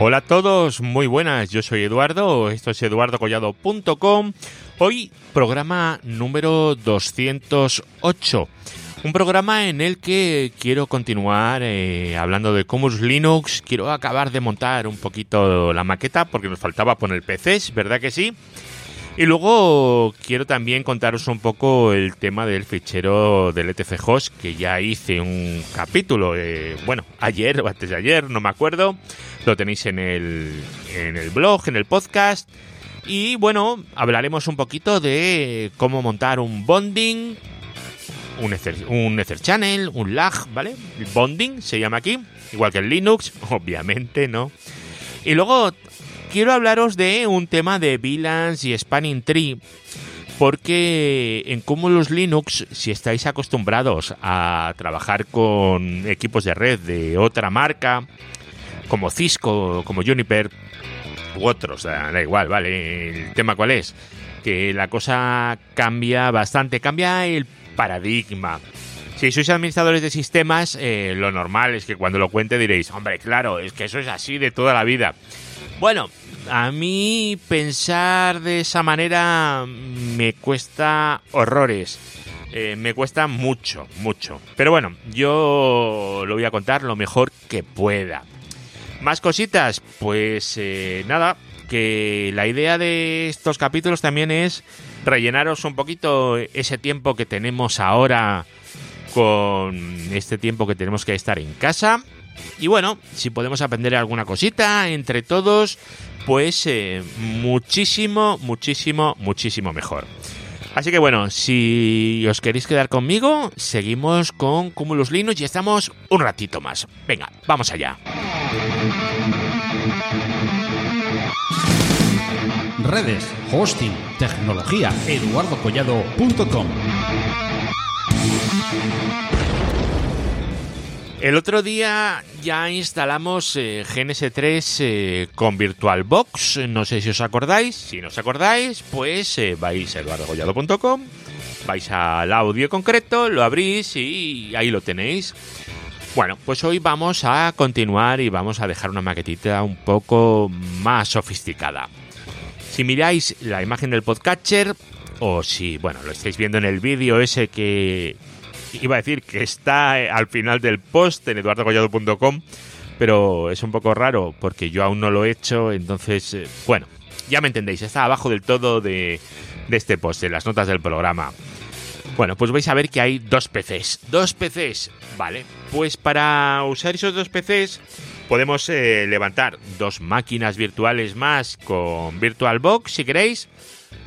Hola a todos, muy buenas, yo soy Eduardo, esto es eduardocollado.com. Hoy programa número 208. Un programa en el que quiero continuar eh, hablando de Comus Linux. Quiero acabar de montar un poquito la maqueta porque nos faltaba poner PCs, ¿verdad que sí? Y luego quiero también contaros un poco el tema del fichero del ETC Host, que ya hice un capítulo, eh, bueno, ayer o antes de ayer, no me acuerdo. Lo tenéis en el, en el blog, en el podcast. Y bueno, hablaremos un poquito de cómo montar un bonding, un Ether, un Ether Channel, un lag, ¿vale? bonding se llama aquí, igual que en Linux, obviamente, ¿no? Y luego quiero hablaros de un tema de VLANs y Spanning Tree. Porque en Cumulus Linux, si estáis acostumbrados a trabajar con equipos de red de otra marca, como Cisco, como Juniper, u otros, da igual, ¿vale? El tema cuál es, que la cosa cambia bastante, cambia el paradigma. Si sois administradores de sistemas, eh, lo normal es que cuando lo cuente diréis, hombre, claro, es que eso es así de toda la vida. Bueno, a mí pensar de esa manera me cuesta horrores. Eh, me cuesta mucho, mucho. Pero bueno, yo lo voy a contar lo mejor que pueda. Más cositas, pues eh, nada, que la idea de estos capítulos también es rellenaros un poquito ese tiempo que tenemos ahora con este tiempo que tenemos que estar en casa y bueno, si podemos aprender alguna cosita entre todos, pues eh, muchísimo, muchísimo, muchísimo mejor. Así que bueno, si os queréis quedar conmigo, seguimos con Cumulus Linux y estamos un ratito más. Venga, vamos allá. Redes, hosting, tecnología, eduardocollado.com. El otro día ya instalamos eh, GNS3 eh, con VirtualBox, no sé si os acordáis, si no os acordáis, pues eh, vais a eduardogollado.com, vais al audio concreto, lo abrís y ahí lo tenéis. Bueno, pues hoy vamos a continuar y vamos a dejar una maquetita un poco más sofisticada. Si miráis la imagen del podcatcher, o si, bueno, lo estáis viendo en el vídeo ese que iba a decir que está eh, al final del post en eduardogollado.com, pero es un poco raro porque yo aún no lo he hecho, entonces, eh, bueno, ya me entendéis, está abajo del todo de, este post, en las notas del programa. Bueno, pues vais a ver que hay dos PCs. Dos PCs, vale. Pues para usar esos dos PCs podemos eh, levantar dos máquinas virtuales más con VirtualBox, si queréis,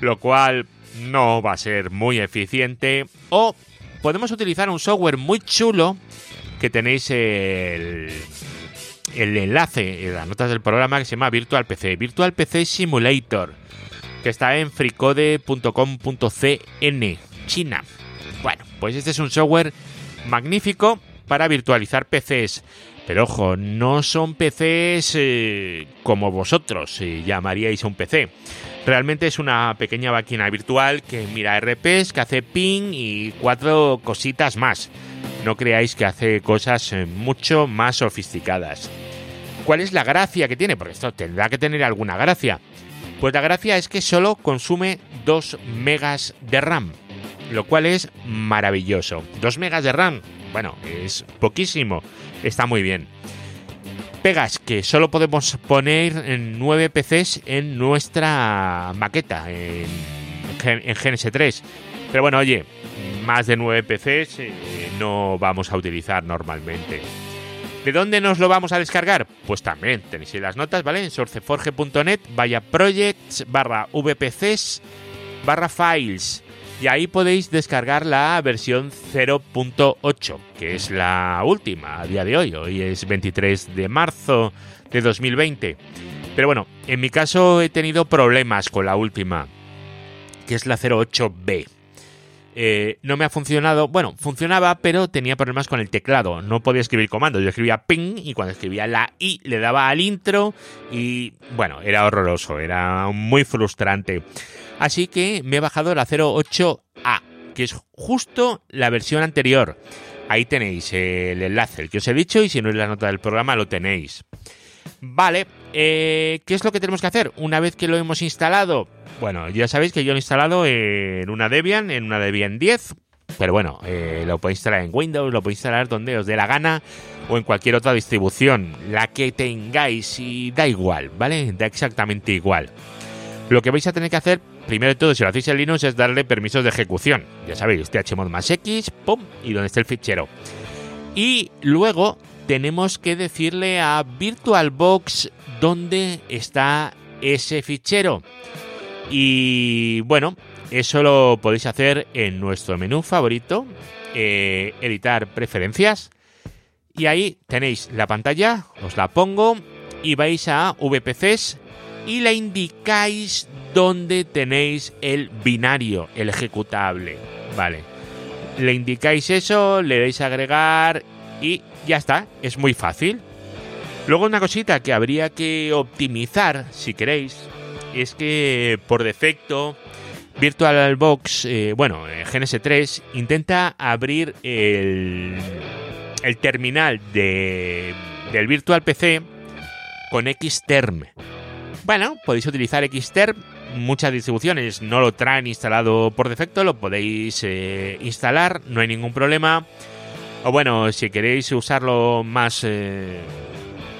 lo cual no va a ser muy eficiente. O podemos utilizar un software muy chulo que tenéis el, el enlace en las notas del programa que se llama Virtual PC, Virtual PC Simulator, que está en fricode.com.cn, China. Bueno, pues este es un software magnífico para virtualizar PCs. Pero ojo, no son PCs eh, como vosotros eh, llamaríais un PC. Realmente es una pequeña máquina virtual que mira RPs, que hace ping y cuatro cositas más. No creáis que hace cosas eh, mucho más sofisticadas. ¿Cuál es la gracia que tiene? Porque esto tendrá que tener alguna gracia. Pues la gracia es que solo consume 2 megas de RAM, lo cual es maravilloso. 2 megas de RAM, bueno, es poquísimo, está muy bien pegas que solo podemos poner en 9 PCs en nuestra maqueta, en, en GNS3. Pero bueno, oye, más de 9 PCs eh, no vamos a utilizar normalmente. ¿De dónde nos lo vamos a descargar? Pues también tenéis las notas, ¿vale? En sourceforge.net, vaya projects barra vpcs barra files y ahí podéis descargar la versión 0.8, que es la última a día de hoy. Hoy es 23 de marzo de 2020. Pero bueno, en mi caso he tenido problemas con la última, que es la 08B. Eh, no me ha funcionado, bueno, funcionaba, pero tenía problemas con el teclado. No podía escribir comandos. Yo escribía ping y cuando escribía la I le daba al intro y bueno, era horroroso, era muy frustrante. Así que me he bajado la 08A, que es justo la versión anterior. Ahí tenéis el enlace, el que os he dicho, y si no es la nota del programa lo tenéis. Vale, eh, ¿qué es lo que tenemos que hacer una vez que lo hemos instalado? Bueno, ya sabéis que yo lo he instalado en una Debian, en una Debian 10, pero bueno, eh, lo podéis instalar en Windows, lo podéis instalar donde os dé la gana o en cualquier otra distribución, la que tengáis y da igual, ¿vale? Da exactamente igual. Lo que vais a tener que hacer, primero de todo, si lo hacéis en Linux, es darle permisos de ejecución. Ya sabéis, chmod más x, pum, y donde esté el fichero. Y luego tenemos que decirle a VirtualBox dónde está ese fichero. Y bueno, eso lo podéis hacer en nuestro menú favorito, eh, editar preferencias. Y ahí tenéis la pantalla, os la pongo y vais a VPCs y le indicáis dónde tenéis el binario, el ejecutable. Vale. Le indicáis eso, le dais a agregar y ya está, es muy fácil. Luego una cosita que habría que optimizar, si queréis, es que por defecto VirtualBox, eh, bueno, GNS3 intenta abrir el, el terminal de, del Virtual PC con Xterm. Bueno, podéis utilizar Xterm. Muchas distribuciones no lo traen instalado por defecto, lo podéis eh, instalar, no hay ningún problema. O bueno, si queréis usarlo más, eh,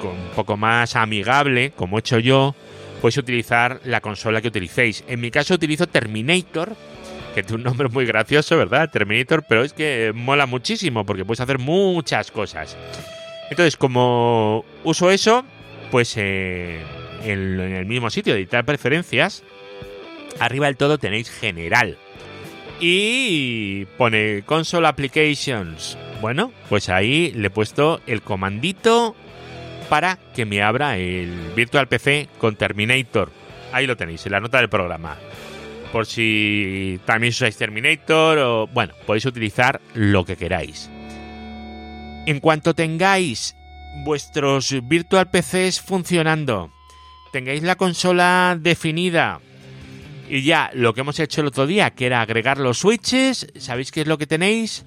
un poco más amigable, como he hecho yo, podéis utilizar la consola que utilicéis. En mi caso utilizo Terminator, que tiene un nombre muy gracioso, ¿verdad? Terminator, pero es que mola muchísimo porque puedes hacer muchas cosas. Entonces, como uso eso, pues eh, en, el mismo sitio editar preferencias, arriba del todo tenéis general. Y pone console applications. Bueno, pues ahí le he puesto el comandito para que me abra el Virtual PC con Terminator. Ahí lo tenéis, en la nota del programa. Por si también usáis Terminator o... Bueno, podéis utilizar lo que queráis. En cuanto tengáis vuestros Virtual PCs funcionando, tengáis la consola definida y ya lo que hemos hecho el otro día, que era agregar los switches, ¿sabéis qué es lo que tenéis?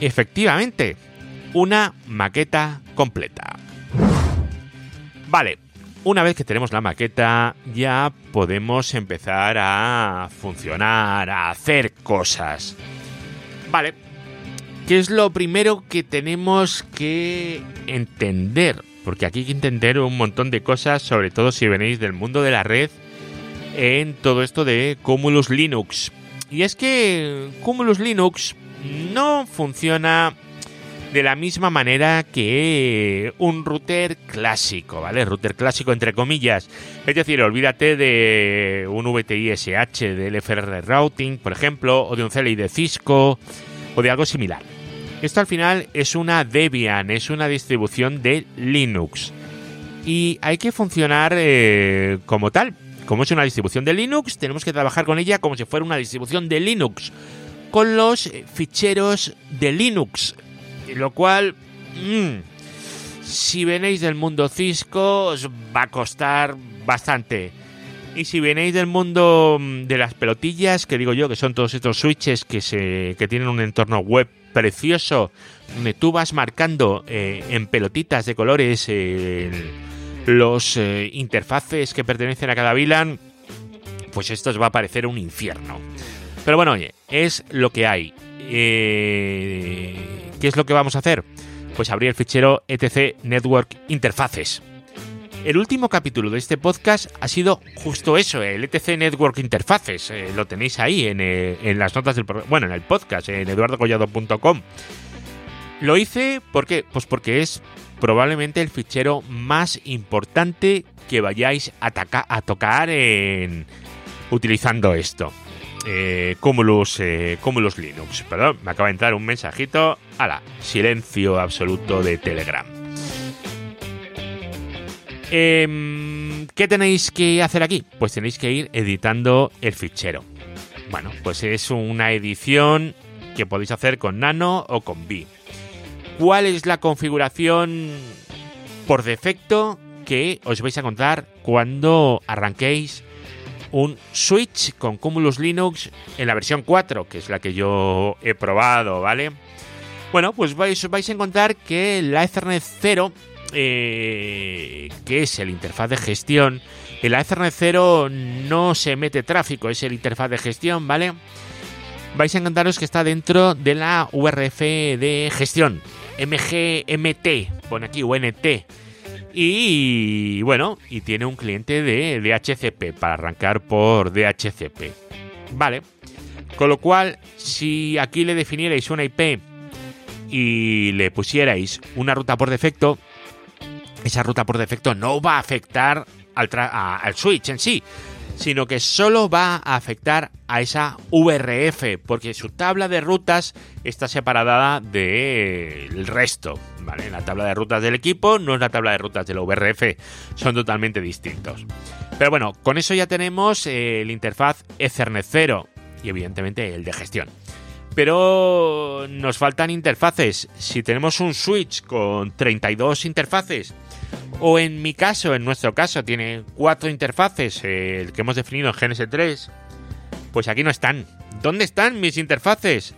Efectivamente, una maqueta completa. Vale, una vez que tenemos la maqueta ya podemos empezar a funcionar, a hacer cosas. Vale, ¿qué es lo primero que tenemos que entender? Porque aquí hay que entender un montón de cosas, sobre todo si venís del mundo de la red, en todo esto de Cumulus Linux. Y es que Cumulus Linux no funciona de la misma manera que un router clásico, ¿vale? Router clásico entre comillas. Es decir, olvídate de un VTI SH, del FR Routing, por ejemplo, o de un CLI de Cisco, o de algo similar. Esto al final es una Debian, es una distribución de Linux. Y hay que funcionar eh, como tal. Como es una distribución de Linux, tenemos que trabajar con ella como si fuera una distribución de Linux con los ficheros de Linux. Lo cual, mmm, si venéis del mundo Cisco, os va a costar bastante. Y si venéis del mundo mm, de las pelotillas, que digo yo, que son todos estos switches que, se, que tienen un entorno web precioso, tú vas marcando eh, en pelotitas de colores eh, los eh, interfaces que pertenecen a cada VLAN, pues esto os va a parecer un infierno. Pero bueno, oye, es lo que hay. ¿Qué es lo que vamos a hacer? Pues abrir el fichero etc network interfaces. El último capítulo de este podcast ha sido justo eso, el etc network interfaces. Eh, lo tenéis ahí en, eh, en, las notas del bueno, en el podcast, en eduardocollado.com. Lo hice porque, pues porque es probablemente el fichero más importante que vayáis a, a tocar en utilizando esto eh, eh, Cumulus Linux. Perdón, me acaba de entrar un mensajito. la silencio absoluto de Telegram. Eh, ¿Qué tenéis que hacer aquí? Pues tenéis que ir editando el fichero. Bueno, pues es una edición que podéis hacer con Nano o con B. ¿Cuál es la configuración por defecto que os vais a encontrar cuando arranquéis un Switch con Cumulus Linux en la versión 4, que es la que yo he probado, ¿vale? Bueno, pues vais, vais a encontrar que la Ethernet 0 eh, que es el interfaz de gestión, en la Ethernet 0 no se mete tráfico, es el interfaz de gestión, ¿vale? Vais a encantaros que está dentro de la URF de gestión, MGMT, pone aquí UNT. Y bueno, y tiene un cliente de DHCP para arrancar por DHCP. Vale. Con lo cual, si aquí le definierais una IP y le pusierais una ruta por defecto, esa ruta por defecto no va a afectar al, switch en sí, sino que solo va a afectar a esa VRF, porque su tabla de rutas está separada del resto. ¿vale? La tabla de rutas del equipo no es la tabla de rutas de la VRF, son totalmente distintos. Pero bueno, con eso ya tenemos el interfaz Ethernet 0 y evidentemente el de gestión. Pero nos faltan interfaces. Si tenemos un switch con 32 interfaces, o en mi caso, en nuestro caso, tiene cuatro interfaces, el que hemos definido en GNS3, pues aquí no están. ¿Dónde están mis interfaces?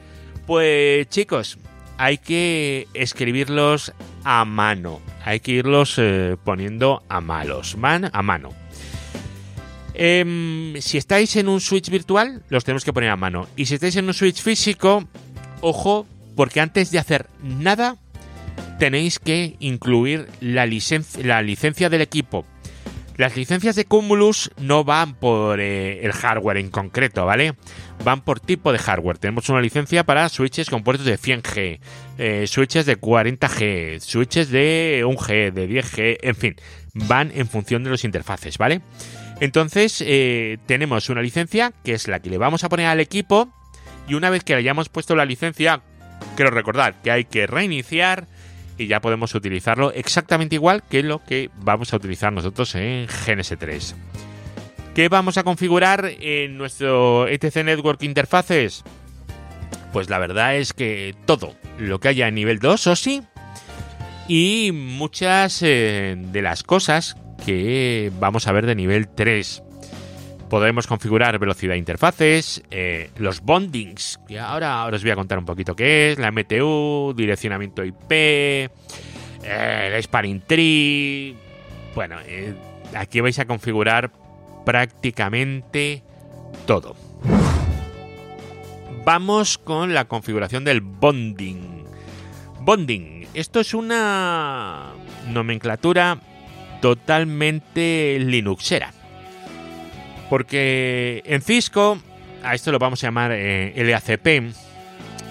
Pues chicos, hay que escribirlos a mano. Hay que irlos eh, poniendo a malos. Van a mano. Em, si estáis en un switch virtual, los tenemos que poner a mano. Y si estáis en un switch físico, ojo, porque antes de hacer nada, tenéis que incluir la, licencia del equipo. Las licencias de Cumulus no van por eh, el hardware en concreto, ¿vale? Van por tipo de hardware. Tenemos una licencia para switches con puertos de 100G, eh, switches de 40G, switches de 1G, de 10G, en fin, van en función de los interfaces, ¿vale? Entonces, eh, tenemos una licencia que es la que le vamos a poner al equipo y una vez que le hayamos puesto la licencia, quiero recordar que hay que reiniciar y ya podemos utilizarlo exactamente igual que lo que vamos a utilizar nosotros en GNS3. ¿Qué vamos a configurar en nuestro ETC Network Interfaces? Pues la verdad es que todo lo que haya en nivel 2 o sí y muchas eh, de las cosas que vamos a ver de nivel 3. Podremos configurar velocidad de interfaces, eh, los bondings, que ahora, os voy a contar un poquito qué es, la MTU, direccionamiento IP, eh, el spanning tree. Bueno, eh, aquí vais a configurar prácticamente todo. Vamos con la configuración del bonding. Bonding, esto es una nomenclatura totalmente linuxera. Porque en Cisco, a esto lo vamos a llamar eh, LACP,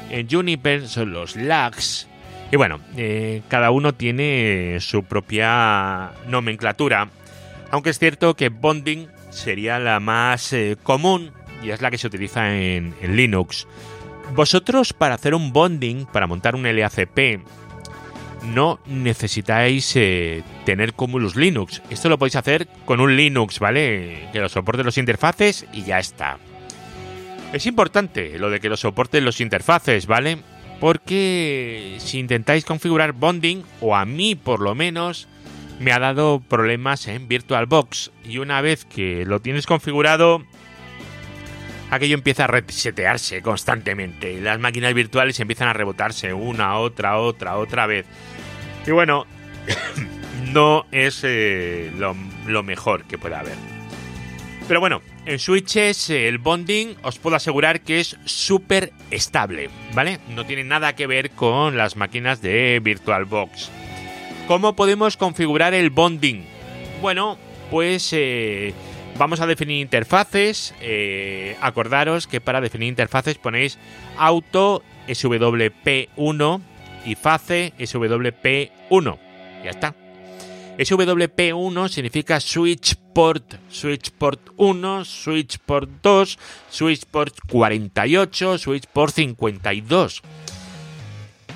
en Juniper son los lags, y bueno, eh, cada uno tiene su propia nomenclatura, aunque es cierto que bonding sería la más eh, común y es la que se utiliza en, en Linux. Vosotros para hacer un bonding, para montar un LACP, no necesitáis eh, tener Cumulus Linux. Esto lo podéis hacer con un Linux, ¿vale? Que lo soporte los interfaces y ya está. Es importante lo de que lo soporten los interfaces, ¿vale? Porque si intentáis configurar bonding, o a mí por lo menos, me ha dado problemas en VirtualBox. Y una vez que lo tienes configurado, aquello empieza a resetearse constantemente. Las máquinas virtuales empiezan a rebotarse una, otra, otra, otra vez. Y bueno, no es eh, lo, mejor que pueda haber. Pero bueno, en switches el bonding os puedo asegurar que es súper estable, ¿vale? No tiene nada que ver con las máquinas de VirtualBox. ¿Cómo podemos configurar el bonding? Bueno, pues eh, Vamos a definir interfaces. Eh, acordaros que para definir interfaces ponéis auto SWP1 y face SWP1. Ya está. SWP1 significa switch port, switch port 1, switch port 2, switch port 48, switch port 52.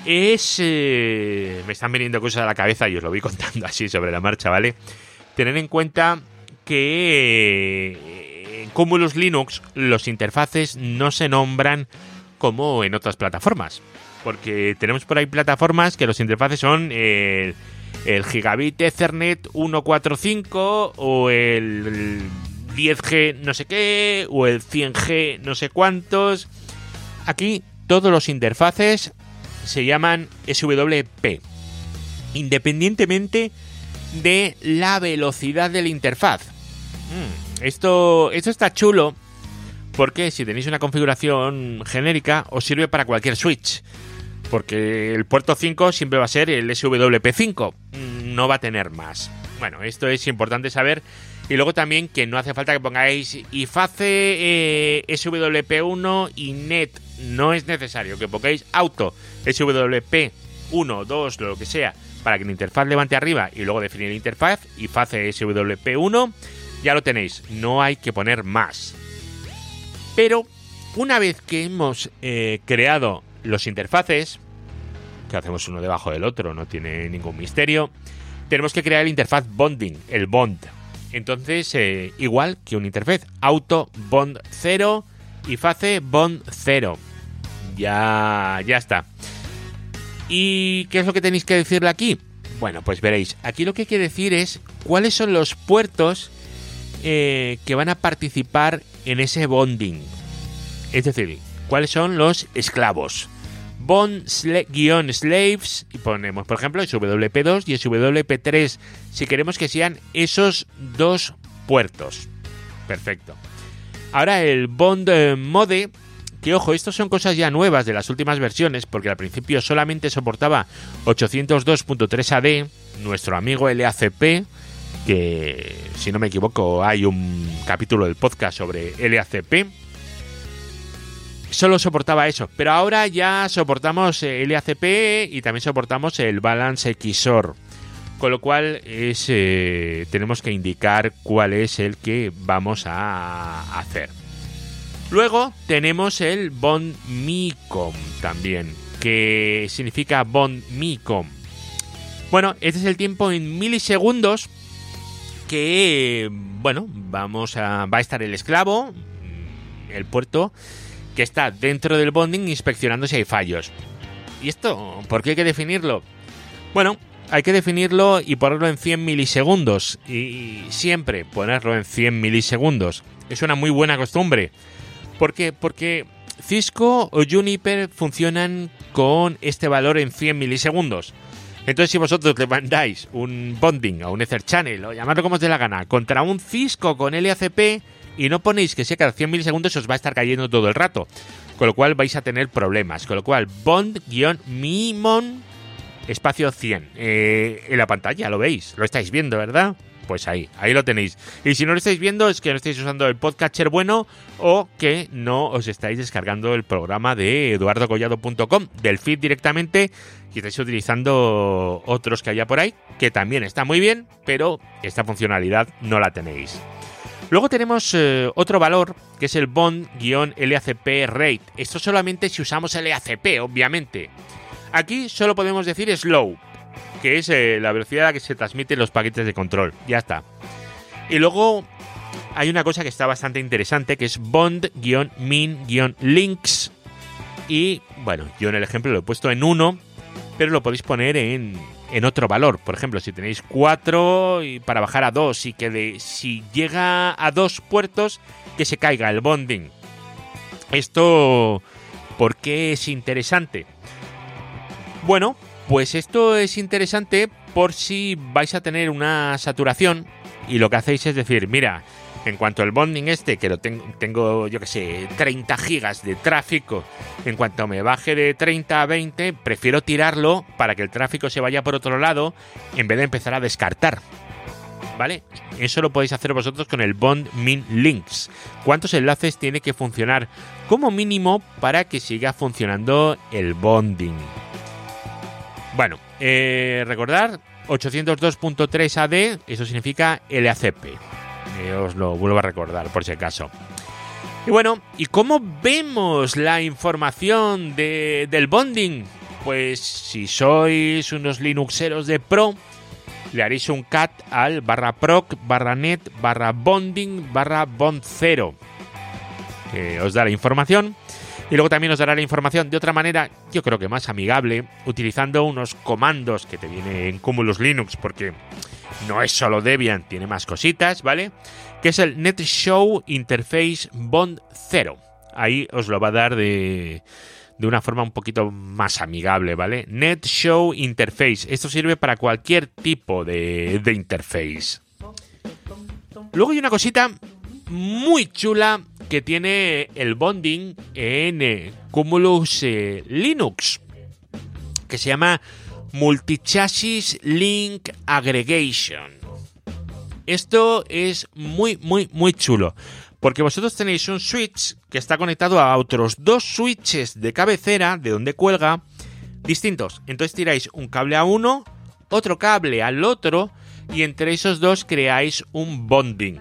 Es... Eh, me están viniendo cosas a la cabeza y os lo voy contando así sobre la marcha, ¿vale? Tener en cuenta que eh, Cumulus Linux los interfaces no se nombran como en otras plataformas. Porque tenemos por ahí plataformas que los interfaces son el, Gigabit Ethernet 145 o el 10G no sé qué o el 100G no sé cuántos. Aquí todos los interfaces se llaman SWP. independientemente de la velocidad de la interfaz. Mm, esto, esto está chulo porque si tenéis una configuración genérica os sirve para cualquier switch. Porque el puerto 5 siempre va a ser el SWT5, mm, no va a tener más. Bueno, esto es importante saber. Y luego también que no hace falta que pongáis IFACE, eh, SWP1 y NET. No es necesario que pongáis auto SWP1, 2, lo que sea, para que la interfaz levante arriba y luego definir la interfaz. IFACE SWP1, ya lo tenéis. No hay que poner más. Pero una vez que hemos eh, creado los interfaces, que hacemos uno debajo del otro, no tiene ningún misterio, tenemos que crear el interfaz bonding, el bond. Entonces, eh, igual que un interfaz, auto bond 0 y face bond 0. Ya, ya está. ¿Y qué es lo que tenéis que decirle aquí? Bueno, pues veréis, aquí lo que quiere decir es cuáles son los puertos eh, que van a participar en ese bonding. Es decir, cuáles son los esclavos. Bond-slaves y ponemos, por ejemplo, SWP2 y SWP3 si queremos que sean esos dos puertos. Perfecto. Ahora el Bond eh, Mode, que ojo, estos son cosas ya nuevas de las últimas versiones, porque al principio solamente soportaba 802.3 AD, nuestro amigo LACP, que si no me equivoco hay un capítulo del podcast sobre LACP. Solo soportaba eso, pero ahora ya soportamos LACP y también soportamos el Balance XOR. Con lo cual es, eh, tenemos que indicar cuál es el que vamos a hacer. Luego tenemos el Bond Micom también, que significa Bond Micom. Bueno, este es el tiempo en milisegundos que, bueno, vamos a, va a estar el esclavo, el puerto, que está dentro del bonding inspeccionando si hay fallos. ¿Y esto? ¿Por qué hay que definirlo? Bueno, hay que definirlo y ponerlo en 100 milisegundos. Y siempre ponerlo en 100 milisegundos. Es una muy buena costumbre. ¿Por qué? Porque Cisco o Juniper funcionan con este valor en 100 milisegundos. Entonces, si vosotros le mandáis un bonding a un Ether Channel o llamarlo como os dé la gana contra un Cisco con LACP y no ponéis que sea cada 100 milisegundos, os va a estar cayendo todo el rato. Con lo cual vais a tener problemas. Con lo cual, bond-mimon espacio 100 eh, en la pantalla, lo veis, lo estáis viendo, ¿verdad? Pues ahí, ahí lo tenéis. Y si no lo estáis viendo es que no estáis usando el podcatcher bueno o que no os estáis descargando el programa de eduardocollado.com del feed directamente y estáis utilizando otros que haya por ahí, que también está muy bien, pero esta funcionalidad no la tenéis. Luego tenemos eh, otro valor que es el bond-LACP rate. Esto solamente si usamos LACP, obviamente. Aquí solo podemos decir slow, que es eh, la velocidad a la que se transmiten los paquetes de control. Ya está. Y luego hay una cosa que está bastante interesante, que es bond-min-links. Y bueno, yo en el ejemplo lo he puesto en 1, pero lo podéis poner en, en otro valor. Por ejemplo, si tenéis 4 y para bajar a 2 y que de, si llega a dos puertos, que se caiga el bonding. Esto, ¿por qué es interesante? Bueno, pues esto es interesante por si vais a tener una saturación y lo que hacéis es decir, mira, en cuanto al bonding este, que lo tengo, tengo yo que sé, 30 gigas de tráfico, en cuanto me baje de 30 a 20, prefiero tirarlo para que el tráfico se vaya por otro lado en vez de empezar a descartar. ¿Vale? Eso lo podéis hacer vosotros con el Bond Min Links. ¿Cuántos enlaces tiene que funcionar como mínimo para que siga funcionando el bonding? Bueno, eh, recordar 802.3 AD, eso significa LACP. Eh, os lo vuelvo a recordar por si acaso. Y bueno, ¿y cómo vemos la información de, del bonding? Pues si sois unos Linuxeros de pro, le haréis un cat al barra proc barra net barra bonding barra bond 0. Que os da la información. Y luego también os dará la información de otra manera, yo creo que más amigable, utilizando unos comandos que te vienen en Cumulus Linux, porque no es solo Debian, tiene más cositas, ¿vale? Que es el NetShow Interface Bond 0. Ahí os lo va a dar de, de una forma un poquito más amigable, ¿vale? Net Show Interface. Esto sirve para cualquier tipo de, de interface. Luego hay una cosita muy chula que tiene el bonding en eh, Cumulus eh, Linux, que se llama Multichassis Link Aggregation. Esto es muy, muy, muy chulo. Porque vosotros tenéis un switch que está conectado a otros dos switches de cabecera, de donde cuelga, distintos. Entonces tiráis un cable a uno, otro cable al otro, y entre esos dos creáis un bonding.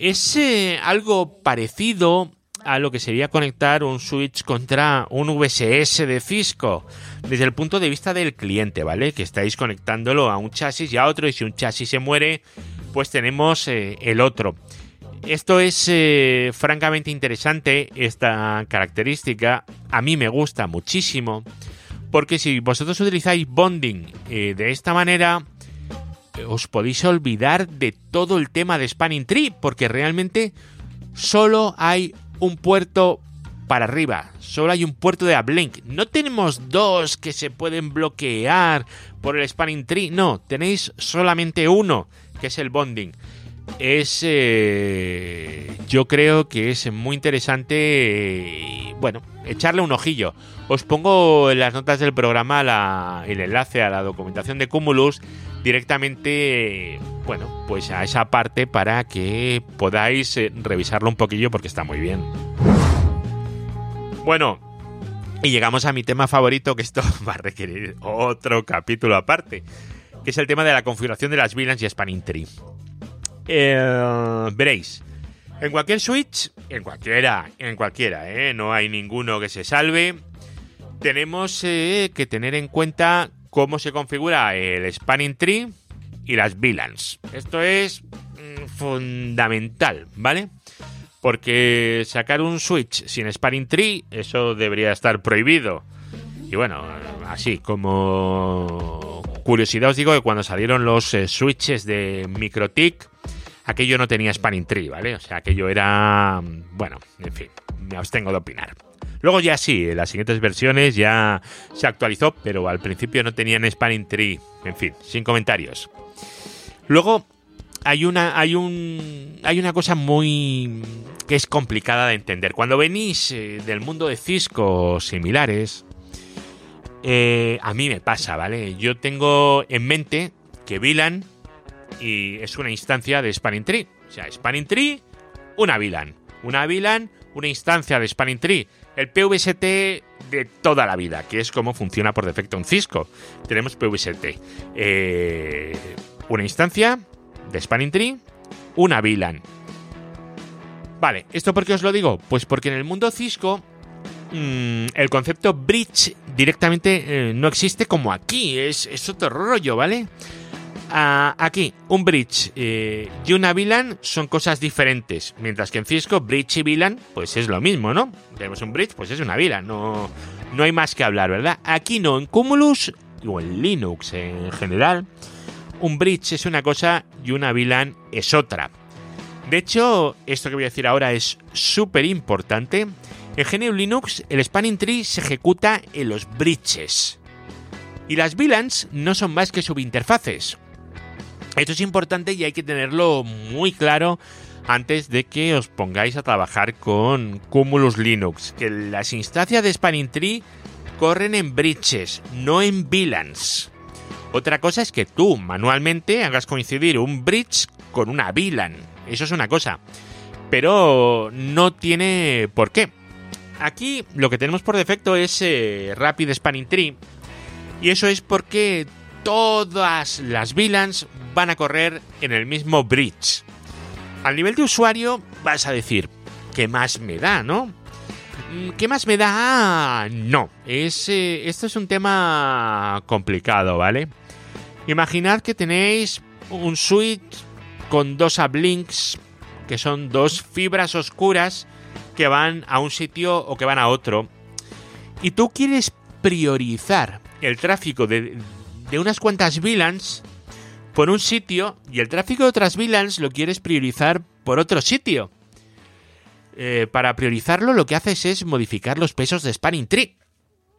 Es eh, algo parecido a lo que sería conectar un switch contra un VSS de Cisco desde el punto de vista del cliente, ¿vale? Que estáis conectándolo a un chasis y a otro y si un chasis se muere, pues tenemos eh, el otro. Esto es eh, francamente interesante, esta característica. A mí me gusta muchísimo. Porque si vosotros utilizáis bonding de esta manera, os podéis olvidar de todo el tema de Spanning Tree. Porque realmente solo hay un puerto para arriba. Solo hay un puerto de uplink. No tenemos dos que se pueden bloquear por el Spanning Tree. No, tenéis solamente uno, que es el bonding es eh, yo creo que es muy interesante eh, bueno echarle un ojillo. Os pongo en las notas del programa el enlace a la documentación de Cumulus directamente bueno pues a esa parte para que podáis eh, revisarlo un poquillo porque está muy bien. Bueno y llegamos a mi tema favorito que esto va a requerir otro capítulo aparte que es el tema de la configuración de las VLANs y Spanning Tree eh, veréis, en cualquier switch, en cualquiera, en cualquiera, eh, no hay ninguno que se salve. Tenemos eh, que tener en cuenta cómo se configura el spanning tree y las VLANs. Esto es mm, fundamental, ¿vale? Porque sacar un switch sin spanning tree, eso debería estar prohibido. Y bueno, así como curiosidad os digo que cuando salieron los switches de MikroTik, aquello no tenía spanning tree, ¿vale? O sea, aquello era... Bueno, en fin, me abstengo de opinar. Luego ya sí, en las siguientes versiones ya se actualizó, pero al principio no tenían spanning tree. En fin, sin comentarios. Luego hay una, hay un, hay una cosa muy que es complicada de entender. Cuando venís eh, del mundo de Cisco similares, eh, a mí me pasa, ¿vale? Yo tengo en mente que VLAN y es una instancia de Spanning Tree. O sea, Spanning Tree, una VLAN. Una VLAN, una instancia de Spanning Tree. El PVST de toda la vida, que es como funciona por defecto en Cisco. Tenemos PVST. Eh, una instancia de Spanning Tree, una VLAN. Vale, ¿esto por qué os lo digo? Pues porque en el mundo Cisco mm, el concepto bridge directamente eh, no existe como aquí, es, es otro rollo, ¿vale? Aquí, un bridge eh, y una VLAN son cosas diferentes, mientras que en Cisco bridge y VLAN pues es lo mismo, ¿no? Tenemos un bridge, pues es una VLAN, no, no hay más que hablar, ¿verdad? Aquí no, en Cumulus o en Linux en general, un bridge es una cosa y una VLAN es otra. De hecho, esto que voy a decir ahora es súper importante. En GNU Linux, el spanning tree se ejecuta en los bridges. Y las VLANs no son más que subinterfaces, esto es importante y hay que tenerlo muy claro antes de que os pongáis a trabajar con Cumulus Linux, que las instancias de Spanning Tree corren en bridges, no en VLANs. Otra cosa es que tú manualmente hagas coincidir un bridge con una VLAN. Eso es una cosa. Pero no tiene por qué. Aquí lo que tenemos por defecto es eh, Rapid Spanning Tree. Y eso es porque todas las VLANs van a correr en el mismo bridge. Al nivel de usuario vas a decir, ¿qué más me da, no? Mm, ¿Qué más me da? No. Es, eh, esto es un tema complicado, ¿vale? Imaginad que tenéis un switch con dos uplinks, que son dos fibras oscuras que van a un sitio o que van a otro. Y tú quieres priorizar el tráfico de, de unas cuantas VLANs por un sitio y el tráfico de otras VLANs lo quieres priorizar por otro sitio. Eh, para priorizarlo lo que haces es modificar los pesos de Spanning Tree.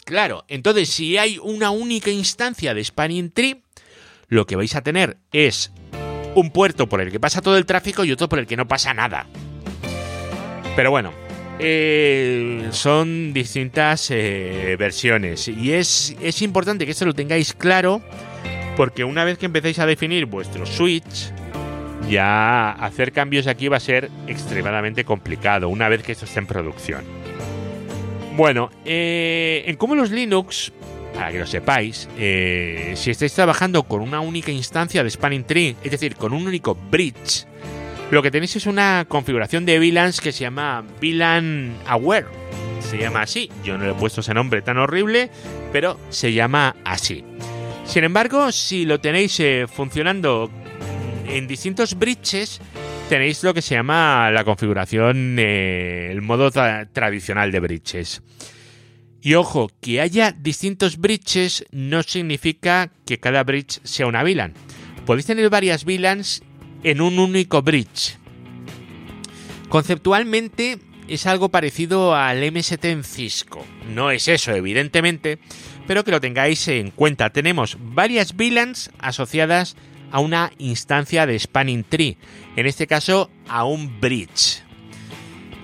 Claro, entonces si hay una única instancia de Spanning Tree, lo que vais a tener es un puerto por el que pasa todo el tráfico y otro por el que no pasa nada. Pero bueno, eh, son distintas eh, versiones y es, es importante que esto lo tengáis claro porque una vez que empecéis a definir vuestro switch, ya hacer cambios aquí va a ser extremadamente complicado una vez que esto esté en producción. Bueno, eh, en Cumulus Linux, para que lo sepáis, eh, si estáis trabajando con una única instancia de Spanning Tree, es decir, con un único bridge, lo que tenéis es una configuración de VLANs que se llama VLAN Aware. Se llama así. Yo no le he puesto ese nombre tan horrible, pero se llama así. Sin embargo, si lo tenéis eh, funcionando en distintos bridges, tenéis lo que se llama la configuración, eh, el modo tradicional de bridges. Y ojo, que haya distintos bridges no significa que cada bridge sea una VLAN. Podéis tener varias VLANs en un único bridge. Conceptualmente es algo parecido al MST en Cisco. No es eso, evidentemente, pero que lo tengáis en cuenta. Tenemos varias VLANs asociadas a una instancia de Spanning Tree, en este caso a un bridge.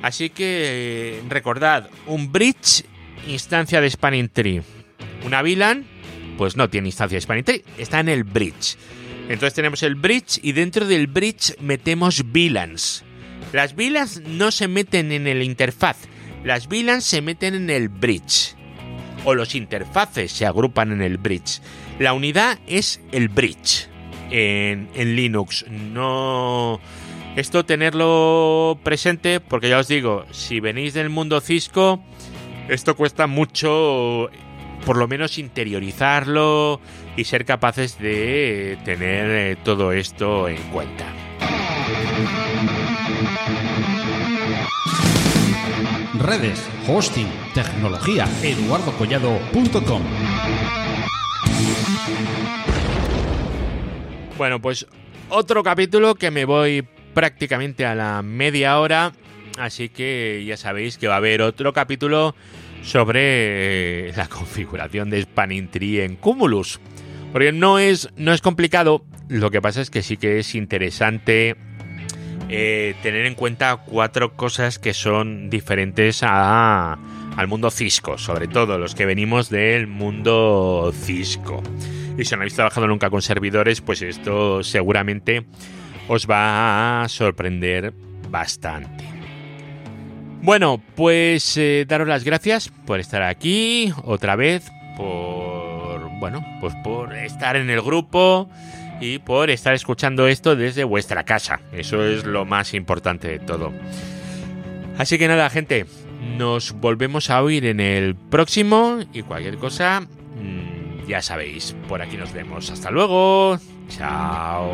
Así que recordad, un bridge, instancia de Spanning Tree. Una VLAN, pues no tiene instancia de Spanning Tree, está en el bridge. Entonces tenemos el bridge y dentro del bridge metemos VLANs. Las VLANs no se meten en el interfaz, las VLANs se meten en el bridge. O los interfaces se agrupan en el bridge. La unidad es el bridge en, Linux. No. Esto tenerlo presente, porque ya os digo, si venís del mundo Cisco, esto cuesta mucho, por lo menos interiorizarlo y ser capaces de tener eh, todo esto en cuenta. Redes, hosting, tecnología, eduardocollado.com. Bueno, pues otro capítulo que me voy prácticamente a la media hora, así que ya sabéis que va a haber otro capítulo sobre la configuración de Spanning Tree en Cumulus. Porque no es, no es complicado, lo que pasa es que sí que es interesante eh, tener en cuenta cuatro cosas que son diferentes a, al mundo Cisco, sobre todo los que venimos del mundo Cisco. Y si no habéis trabajado nunca con servidores, pues esto seguramente os va a sorprender bastante. Bueno, pues eh, daros las gracias por estar aquí otra vez, por bueno, pues por estar en el grupo y por estar escuchando esto desde vuestra casa. Eso es lo más importante de todo. Así que nada, gente, nos volvemos a oír en el próximo y cualquier cosa mm, ya sabéis, por aquí nos vemos. Hasta luego. Chao.